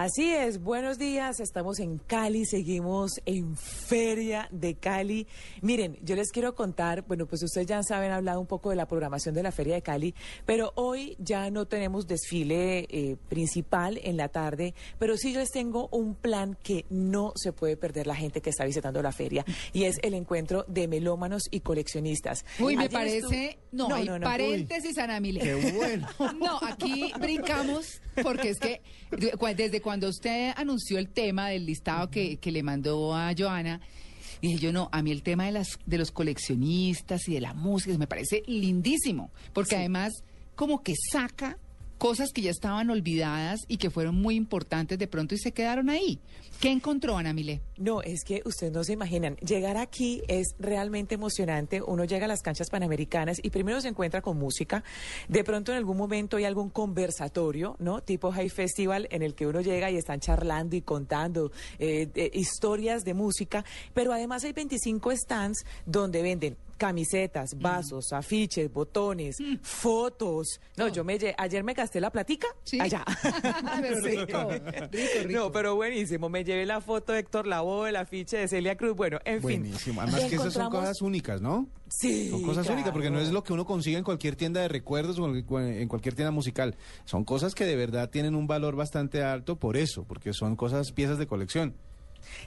Así es, buenos días, estamos en Cali, seguimos en Feria de Cali. Miren, yo les quiero contar, bueno, pues ustedes ya saben, hablado un poco de la programación de la Feria de Cali, pero hoy ya no tenemos desfile eh, principal en la tarde, pero sí yo les tengo un plan que no se puede perder la gente que está visitando la feria, y es el encuentro de melómanos y coleccionistas. Uy, me parece... No, hay no, no. paréntesis, Ana Mile. Qué bueno. No, aquí brincamos porque es que desde cuando usted anunció el tema del listado que, que le mandó a Joana, dije yo no, a mí el tema de las de los coleccionistas y de la música me parece lindísimo, porque además como que saca cosas que ya estaban olvidadas y que fueron muy importantes de pronto y se quedaron ahí. ¿Qué encontró Ana Mile? No, es que ustedes no se imaginan. Llegar aquí es realmente emocionante. Uno llega a las canchas panamericanas y primero se encuentra con música. De pronto en algún momento hay algún conversatorio, ¿no? Tipo High Festival en el que uno llega y están charlando y contando eh, historias de música. Pero además hay 25 stands donde venden camisetas, Mm. vasos, afiches, botones, fotos. No, yo me lle- ayer me gasté la platica Sí. allá. Rico, rico, rico. No, pero buenísimo. Me llevé la foto de Héctor Lavoe, el afiche de Celia Cruz. Bueno, en fin. Buenísimo. Además que esas son cosas únicas, ¿no? Sí. Son cosas claro. únicas porque no es lo que uno consigue en cualquier tienda de recuerdos o en cualquier tienda musical. Son cosas que de verdad tienen un valor bastante alto por eso, porque son cosas, piezas de colección.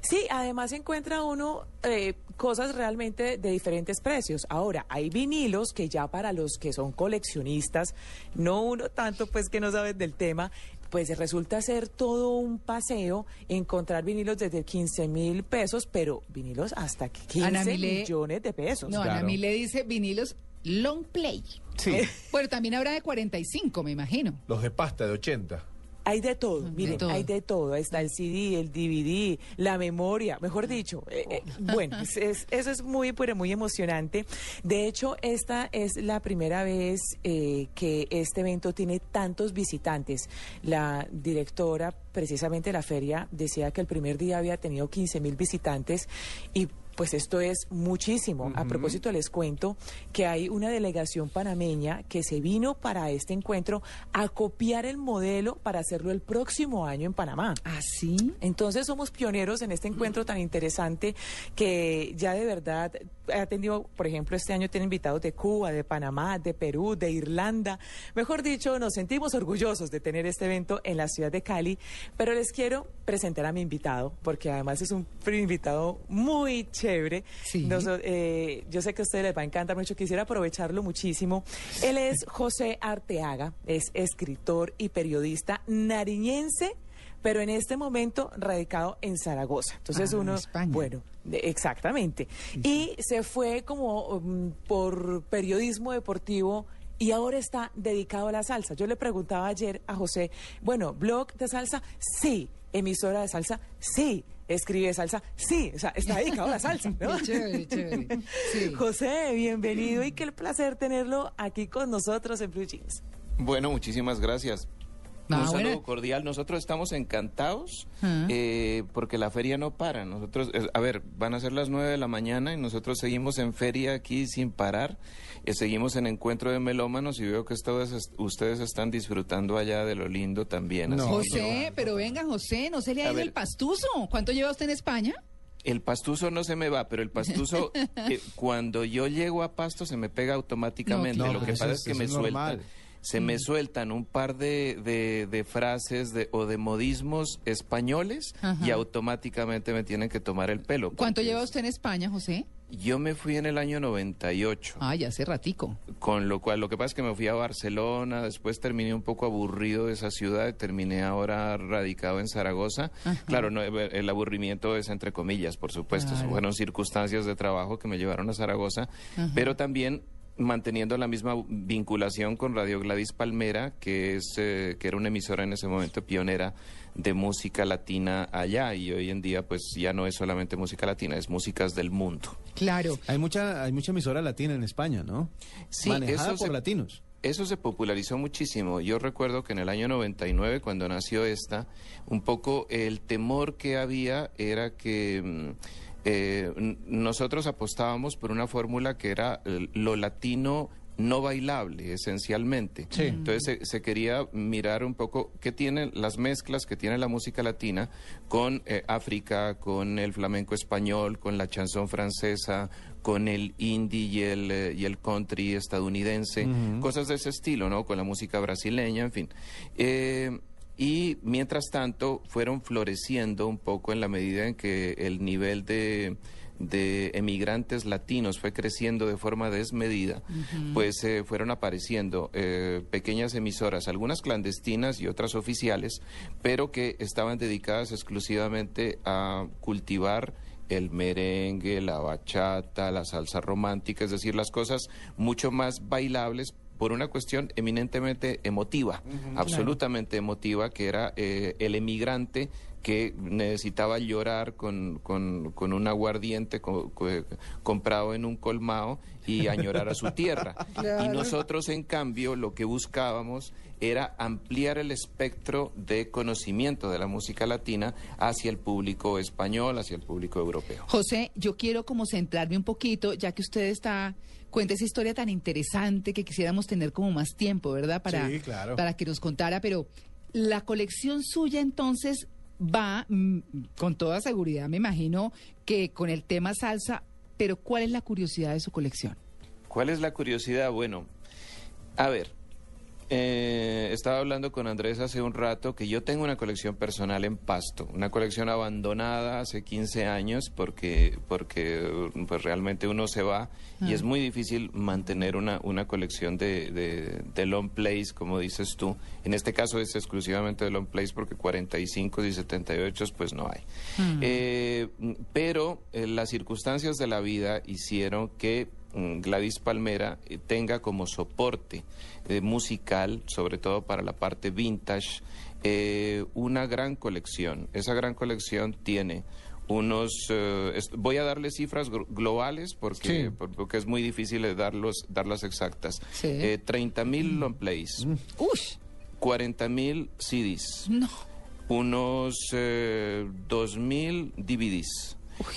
Sí, además encuentra uno eh, cosas realmente de diferentes precios. Ahora, hay vinilos que ya para los que son coleccionistas, no uno tanto pues que no saben del tema, pues resulta ser todo un paseo encontrar vinilos desde 15 mil pesos, pero vinilos hasta 15 Ana Milé- millones de pesos. No, Ana claro. Mile dice vinilos long play. Sí. Bueno, también habrá de 45, me imagino. Los de pasta de 80. Hay de todo, De miren, todo. hay de todo. Está el CD, el DVD, la memoria, mejor dicho. eh, eh, bueno, es- es- eso es muy, pero muy emocionante. De hecho, esta es la primera vez eh, que este evento tiene tantos visitantes. La directora, precisamente de la feria, decía que el primer día había tenido 15 mil visitantes y pues esto es muchísimo. A propósito, les cuento que hay una delegación panameña que se vino para este encuentro a copiar el modelo para hacerlo el próximo año en Panamá. ¿Ah, sí? Entonces somos pioneros en este encuentro tan interesante que ya de verdad ha tenido, por ejemplo, este año tiene invitados de Cuba, de Panamá, de Perú, de Irlanda. Mejor dicho, nos sentimos orgullosos de tener este evento en la ciudad de Cali, pero les quiero presentar a mi invitado, porque además es un invitado muy chévere. Sí. Noso- eh, yo sé que a ustedes les va a encantar mucho, quisiera aprovecharlo muchísimo. Él es José Arteaga, es escritor y periodista nariñense pero en este momento radicado en Zaragoza. Entonces Ah, uno, España. bueno, exactamente. Y se fue como um, por periodismo deportivo y ahora está dedicado a la salsa. Yo le preguntaba ayer a José, bueno, blog de salsa, sí, emisora de salsa, sí, escribe salsa, sí, o sea, está dedicado a la salsa, ¿no? Chévere, chévere. Sí. José, bienvenido y qué placer tenerlo aquí con nosotros en Blue Jeans. Bueno, muchísimas gracias. Ah, Un saludo bueno. cordial. Nosotros estamos encantados Ah. eh, porque la feria no para. Nosotros, eh, a ver, van a ser las nueve de la mañana y nosotros seguimos en feria aquí sin parar. Eh, seguimos en encuentro de melómanos y veo que ustedes, est- ustedes están disfrutando allá de lo lindo también. No, José, pero venga, José, ¿no se le ha ido ver. el pastuso? ¿Cuánto lleva usted en España? El pastuso no se me va, pero el pastuso, eh, cuando yo llego a Pasto, se me pega automáticamente. No, Lo que pasa es- es que me normal. Se me sueltan un par de, de- de frases de- o de modismos españoles Ajá. y automáticamente me tienen que tomar el pelo. ¿Cuánto lleva usted en España, José? Yo me fui en el año 98, Ay, hace ratico. con lo cual lo que pasa es que me fui a Barcelona, después terminé un poco aburrido de esa ciudad, y terminé ahora radicado en Zaragoza. Ajá. Claro, no, el aburrimiento es entre comillas, por supuesto, Claro. fueron circunstancias de trabajo que me llevaron a Zaragoza, Ajá. pero también manteniendo la misma vinculación con Radio Gladys Palmera, que es eh, que era una emisora en ese momento pionera de música latina allá y hoy en día pues ya no es solamente música latina, es músicas del mundo. Claro. Hay mucha, hay mucha emisora latina en España, ¿no? Sí, Manejada eso por se- latinos. Eso se popularizó muchísimo. Yo recuerdo que en el año 99, cuando nació esta, un poco el temor que había era que mm, eh, nosotros apostábamos por una fórmula que era eh, lo latino no bailable, esencialmente. Entonces se, se quería mirar un poco qué tienen las mezclas que tiene la música latina con eh, África, con el flamenco español, con la chanson francesa, con el indie y el, eh, y el country estadounidense, cosas de ese estilo, ¿no? Con la música brasileña, en fin. Eh, y mientras tanto fueron floreciendo un poco en la medida en que el nivel de, de emigrantes latinos fue creciendo de forma desmedida, pues eh, fueron apareciendo eh, pequeñas emisoras, algunas clandestinas y otras oficiales, pero que estaban dedicadas exclusivamente a cultivar el merengue, la bachata, la salsa romántica, es decir, las cosas mucho más bailables por una cuestión eminentemente emotiva, absolutamente emotiva, que era eh, el emigrante que necesitaba llorar con, con, con un aguardiente comprado en un colmado y añorar a su tierra. Y nosotros, en cambio, lo que buscábamos era ampliar el espectro de conocimiento de la música latina hacia el público español, hacia el público europeo. José, yo quiero como centrarme un poquito, ya que usted está cuenta esa historia tan interesante que quisiéramos tener como más tiempo, ¿verdad? Para, Sí, claro. para que nos contara, pero la colección suya entonces va mm, con toda seguridad, me imagino, que con el tema salsa, pero ¿cuál es la curiosidad de su colección? ¿Cuál es la curiosidad? Bueno, a ver, eh, estaba hablando con Andrés hace un rato que yo tengo una colección personal en Pasto, una colección abandonada hace 15 años porque, porque pues realmente uno se va y es muy difícil mantener una, una colección de, de, de long plays, como dices tú. En este caso es exclusivamente de long plays porque 45 y 78 pues no hay. Eh, pero eh, las circunstancias de la vida hicieron que mm, Gladys Palmera eh, tenga como soporte eh, musical, sobre todo para la parte vintage, eh, una gran colección. Esa gran colección tiene unos, eh, voy a darle cifras globales porque, Sí. porque es muy difícil darlos, darlas exactas. Sí. Eh, 30 mil long plays, ¡Ush! 40 mil CDs, No. unos eh, 2.000 DVDs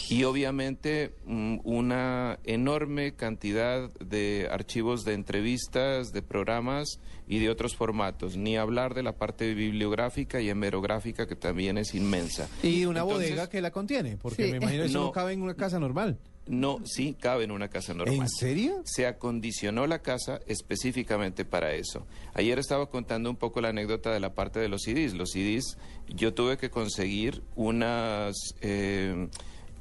y obviamente mm, una enorme cantidad de archivos de entrevistas, de programas y de otros formatos, ni hablar de la parte bibliográfica y hemerográfica que también es inmensa. Y una Entonces, bodega que la contiene, porque Sí. me imagino eso no No. cabe en una casa normal. No, sí cabe en una casa normal. ¿En serio? Se acondicionó la casa específicamente para eso. Ayer estaba contando un poco la anécdota de la parte de los CDs. Los CDs, yo tuve que conseguir unas, eh,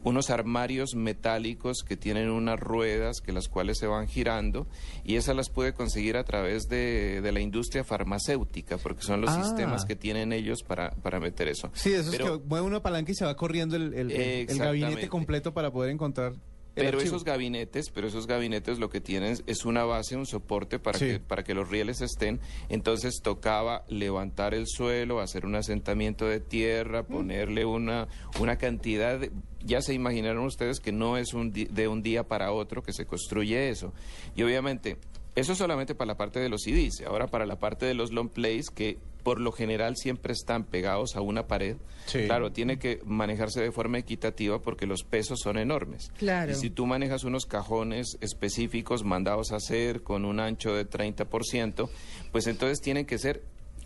unos armarios metálicos que tienen unas ruedas que las cuales se van girando y esas las pude conseguir a través de, de la industria farmacéutica porque son los Ah. sistemas que tienen ellos para, para meter eso. Sí, eso Pero- es que mueve una palanca y se va corriendo el, el- gabinete completo para poder encontrar Pero archivo. esos gabinetes, pero esos gabinetes lo que tienen es una base, un soporte para Sí. que para que los rieles estén. Entonces tocaba levantar el suelo, hacer un asentamiento de tierra, ponerle una una cantidad de, ya se imaginaron ustedes que no es un di- de un día para otro que se construye eso. Y obviamente eso solamente para la parte de los CDs. Ahora para la parte de los long plays que por lo general siempre están pegados a una pared. Sí. Claro, tiene que manejarse de forma equitativa porque los pesos son enormes. Claro. Y si tú manejas unos cajones específicos mandados a hacer con un ancho de 30%, pues entonces tienen que ser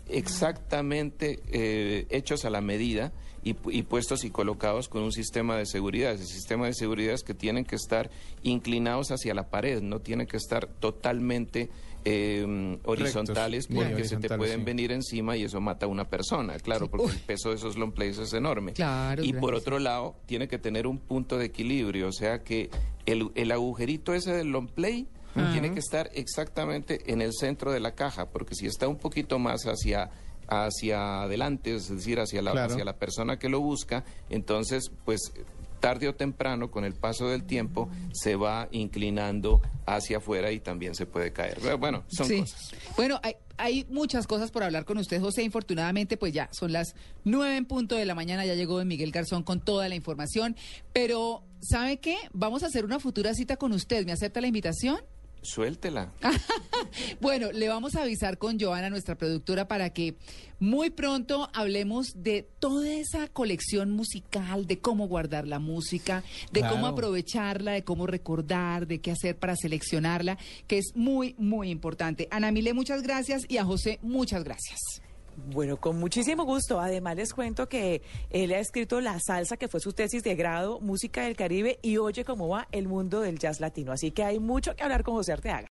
exactamente eh, hechos a la medida y, y puestos y colocados con un sistema de seguridad. Ese sistema de seguridad es que tienen que estar inclinados hacia la pared, no tienen que estar totalmente eh, horizontales porque se te pueden sí. venir encima y eso mata a una persona, claro, porque el peso de esos long plays es enorme. Claro, y por otro lado, tiene que tener un punto de equilibrio, o sea que el, el agujerito ese del long play tiene que estar exactamente en el centro de la caja, porque si está un poquito más hacia hacia adelante, es decir, hacia la, Claro. hacia la persona que lo busca, entonces, pues tarde o temprano, con el paso del tiempo, se va inclinando hacia afuera y también se puede caer. Pero Bueno, son Sí. cosas. Bueno, hay, hay muchas cosas por hablar con usted, José. Infortunadamente, pues ya son las nueve en punto de la mañana. Ya llegó Miguel Garzón con toda la información. Pero, ¿sabe qué? Vamos a hacer una futura cita con usted. ¿Me acepta la invitación? Suéltela. Bueno, le vamos a avisar con Joana, nuestra productora, para que muy pronto hablemos de toda esa colección musical, de cómo guardar la música, de cómo aprovecharla, de cómo recordar, de qué hacer para seleccionarla, que es muy, muy importante. Ana Mile, muchas gracias y a José, muchas gracias. Bueno, con muchísimo gusto. Además les cuento que él ha escrito La Salsa, que fue su tesis de grado, Música del Caribe, y oye cómo va el mundo del jazz latino. Así que hay mucho que hablar con José Arteaga.